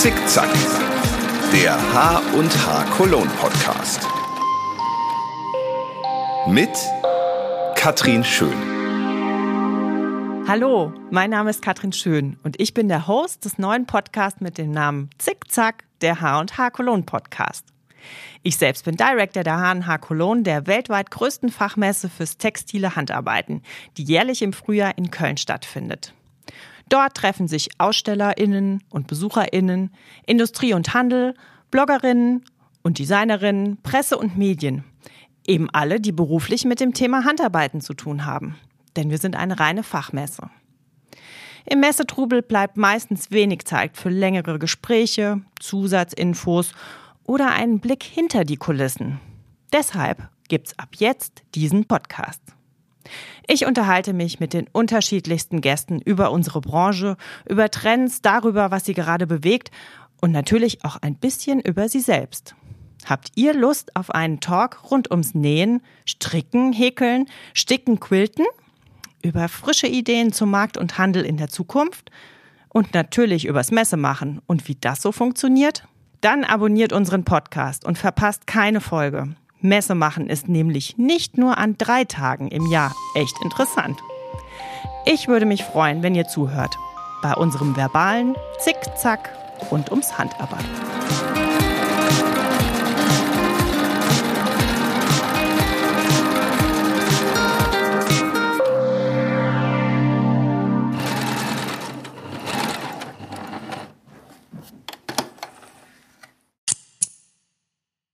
Zickzack, der H und H Cologne Podcast. Mit Katrin Schön. Hallo, mein Name ist Katrin Schön und ich bin der Host des neuen Podcasts mit dem Namen Zickzack, der H und H Cologne Podcast. Ich selbst bin Director der H&H Cologne, der weltweit größten Fachmesse fürs textile Handarbeiten, die jährlich im Frühjahr in Köln stattfindet. Dort treffen sich AusstellerInnen und BesucherInnen, Industrie und Handel, Bloggerinnen und Designerinnen, Presse und Medien. Eben alle, die beruflich mit dem Thema Handarbeiten zu tun haben. Denn wir sind eine reine Fachmesse. Im Messetrubel bleibt meistens wenig Zeit für längere Gespräche, Zusatzinfos oder einen Blick hinter die Kulissen. Deshalb gibt's ab jetzt diesen Podcast. Ich unterhalte mich mit den unterschiedlichsten Gästen über unsere Branche, über Trends, darüber, was sie gerade bewegt und natürlich auch ein bisschen über sie selbst. Habt ihr Lust auf einen Talk rund ums Nähen, Stricken, Häkeln, Sticken, Quilten? Über frische Ideen zum Markt und Handel in der Zukunft? Und natürlich übers Messemachen und wie das so funktioniert? Dann abonniert unseren Podcast und verpasst keine Folge. Messe machen ist nämlich nicht nur an drei Tagen im Jahr echt interessant. Ich würde mich freuen, wenn ihr zuhört. Bei unserem verbalen Zickzack rund ums Handarbeiten.